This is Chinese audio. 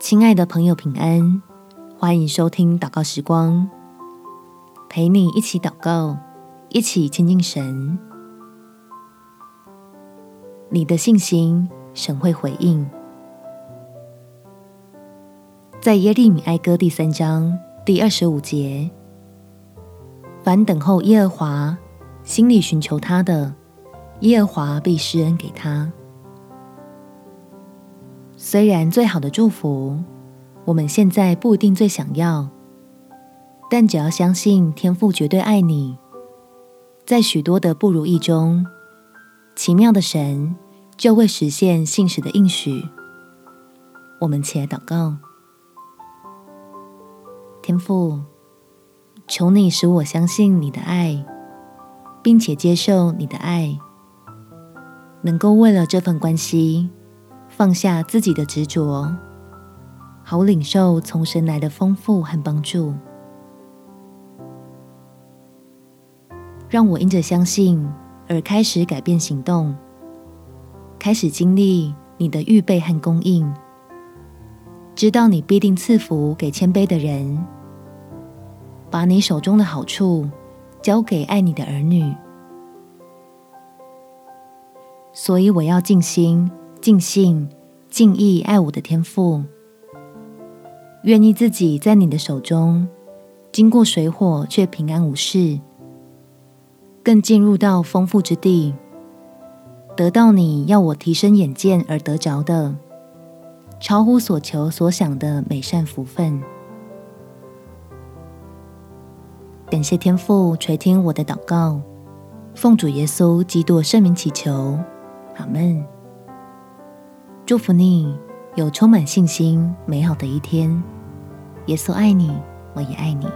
亲爱的朋友，平安！欢迎收听祷告时光，陪你一起祷告，一起亲近神。你的信心，神会回应。在耶利米哀歌第三章第二十五节，凡等候耶和华，心里寻求他的，耶和华必施恩给他。虽然最好的祝福，我们现在不一定最想要，但只要相信天父绝对爱你，在许多的不如意中，奇妙的神就会实现信实的应许。我们起来祷告，天父，求你使我相信你的爱，并且接受你的爱，能够为了这份关系。放下自己的执着，好领受从神来的丰富和帮助。让我因着相信而开始改变行动，开始经历你的预备和供应，知道你必定赐福给谦卑的人，把你手中的好处交给爱你的儿女。所以我要尽心。尽性、尽意爱我的天父，愿意自己在你的手中经过水火却平安无事，更进入到丰富之地，得到你要我提升眼见而得着的，超乎所求所想的美善福分。感谢天父垂听我的祷告，奉主耶稣基督圣名祈求，阿门。祝福你有充满信心、美好的一天。耶稣爱你，我也爱你。